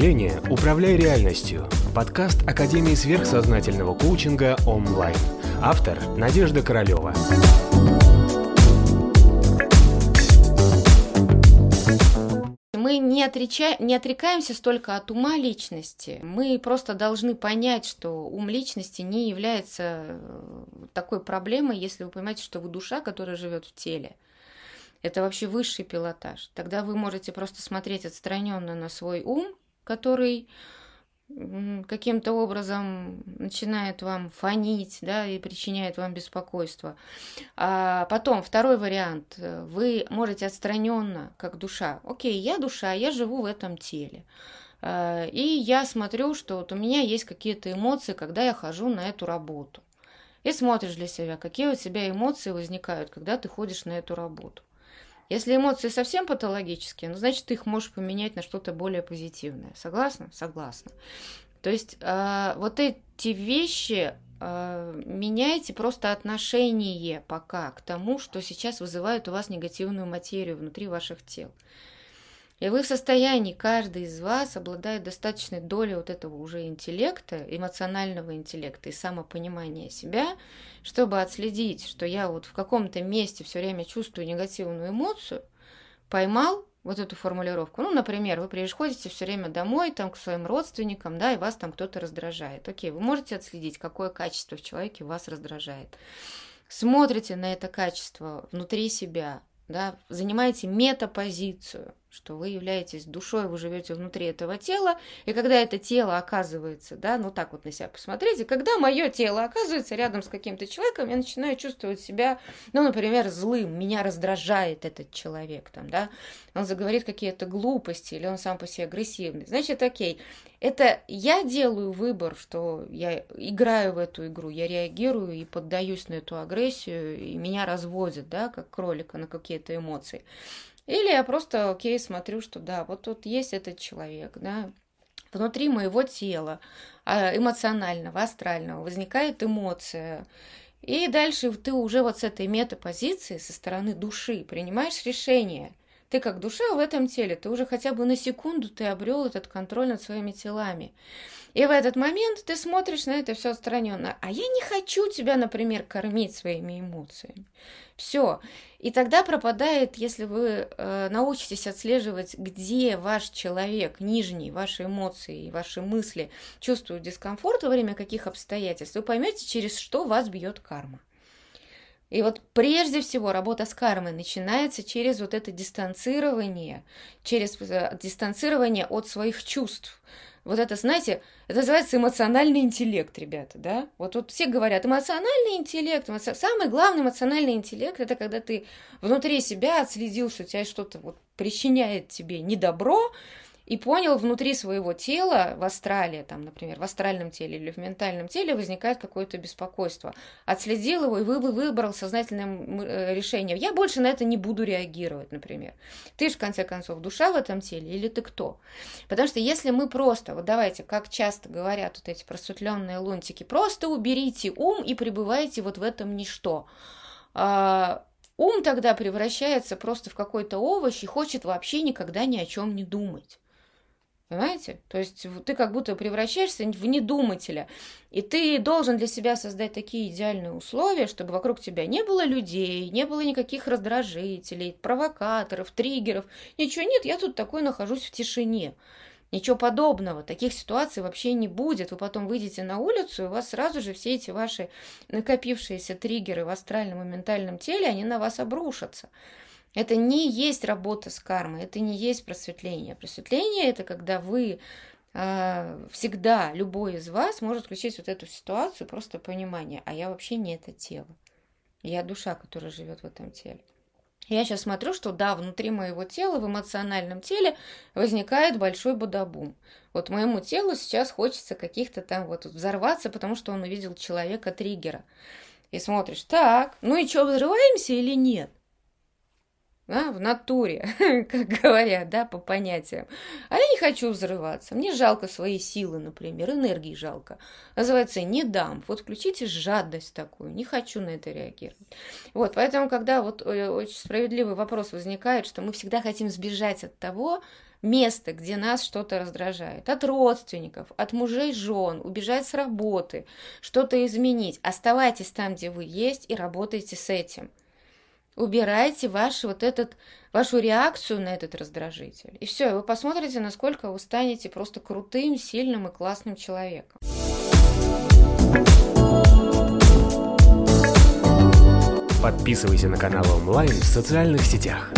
мышления «Управляй реальностью» – подкаст Академии сверхсознательного коучинга онлайн. Автор – Надежда Королева. Мы не, отреча... не отрекаемся столько от ума личности, мы просто должны понять, что ум личности не является э, такой проблемой, если вы понимаете, что вы душа, которая живет в теле. Это вообще высший пилотаж. Тогда вы можете просто смотреть отстраненно на свой ум, который каким-то образом начинает вам фонить, да, и причиняет вам беспокойство. А потом, второй вариант, вы можете отстраненно, как душа, окей, я душа, я живу в этом теле, а, и я смотрю, что вот у меня есть какие-то эмоции, когда я хожу на эту работу. И смотришь для себя, какие у тебя эмоции возникают, когда ты ходишь на эту работу. Если эмоции совсем патологические, ну, значит, ты их можешь поменять на что-то более позитивное. Согласна? Согласна. То есть э, вот эти вещи э, меняйте просто отношение пока к тому, что сейчас вызывает у вас негативную материю внутри ваших тел. И вы в состоянии, каждый из вас обладает достаточной долей вот этого уже интеллекта, эмоционального интеллекта и самопонимания себя, чтобы отследить, что я вот в каком-то месте все время чувствую негативную эмоцию, поймал вот эту формулировку. Ну, например, вы приходите все время домой, там, к своим родственникам, да, и вас там кто-то раздражает. Окей, вы можете отследить, какое качество в человеке вас раздражает. Смотрите на это качество внутри себя, да, занимаете метапозицию, что вы являетесь душой, вы живете внутри этого тела, и когда это тело оказывается, да, ну так вот на себя посмотрите, когда мое тело оказывается рядом с каким-то человеком, я начинаю чувствовать себя, ну, например, злым, меня раздражает этот человек, там, да, он заговорит какие-то глупости, или он сам по себе агрессивный, значит, окей, это я делаю выбор, что я играю в эту игру, я реагирую и поддаюсь на эту агрессию, и меня разводят, да, как кролика на какие-то эмоции. Или я просто, окей, смотрю, что да, вот тут есть этот человек, да, внутри моего тела, а, эмоционального, астрального, возникает эмоция. И дальше ты уже вот с этой метапозиции, со стороны души, принимаешь решение. Ты как душа в этом теле, ты уже хотя бы на секунду ты обрел этот контроль над своими телами. И в этот момент ты смотришь на это все отстраненно. А я не хочу тебя, например, кормить своими эмоциями. Все. И тогда пропадает, если вы э, научитесь отслеживать, где ваш человек, нижний, ваши эмоции, ваши мысли чувствуют дискомфорт во время каких обстоятельств, вы поймете, через что вас бьет карма. И вот прежде всего работа с кармой начинается через вот это дистанцирование, через э, дистанцирование от своих чувств. Вот это, знаете, это называется эмоциональный интеллект, ребята, да? Вот тут все говорят, эмоциональный интеллект, эмоци... самый главный эмоциональный интеллект, это когда ты внутри себя отследил, что тебя что-то вот причиняет тебе недобро, и понял внутри своего тела, в астрале, там, например, в астральном теле или в ментальном теле возникает какое-то беспокойство. Отследил его и вы, выбрал сознательное э, решение. Я больше на это не буду реагировать, например. Ты же, в конце концов, душа в этом теле или ты кто? Потому что если мы просто, вот давайте, как часто говорят вот эти просветленные лунтики, просто уберите ум и пребывайте вот в этом ничто. А, ум тогда превращается просто в какой-то овощ и хочет вообще никогда ни о чем не думать. Понимаете? То есть ты как будто превращаешься в недумателя. И ты должен для себя создать такие идеальные условия, чтобы вокруг тебя не было людей, не было никаких раздражителей, провокаторов, триггеров. Ничего нет, я тут такой нахожусь в тишине. Ничего подобного, таких ситуаций вообще не будет. Вы потом выйдете на улицу, и у вас сразу же все эти ваши накопившиеся триггеры в астральном и ментальном теле, они на вас обрушатся. Это не есть работа с кармой, это не есть просветление. Просветление это когда вы э, всегда, любой из вас может включить вот эту ситуацию, просто понимание, а я вообще не это тело. Я душа, которая живет в этом теле. Я сейчас смотрю, что да, внутри моего тела, в эмоциональном теле возникает большой бодобум. Вот моему телу сейчас хочется каких-то там вот взорваться, потому что он увидел человека-триггера. И смотришь, так, ну и что, взрываемся или нет? Да, в натуре, как говорят, да, по понятиям. А я не хочу взрываться. Мне жалко свои силы, например, энергии жалко. Называется «не дам». Вот включите жадность такую. Не хочу на это реагировать. Вот, поэтому, когда вот э, очень справедливый вопрос возникает, что мы всегда хотим сбежать от того, место, где нас что-то раздражает. От родственников, от мужей, жен, убежать с работы, что-то изменить. Оставайтесь там, где вы есть, и работайте с этим. Убирайте ваш вот этот, вашу реакцию на этот раздражитель. И все, вы посмотрите, насколько вы станете просто крутым, сильным и классным человеком. Подписывайся на канал онлайн в социальных сетях.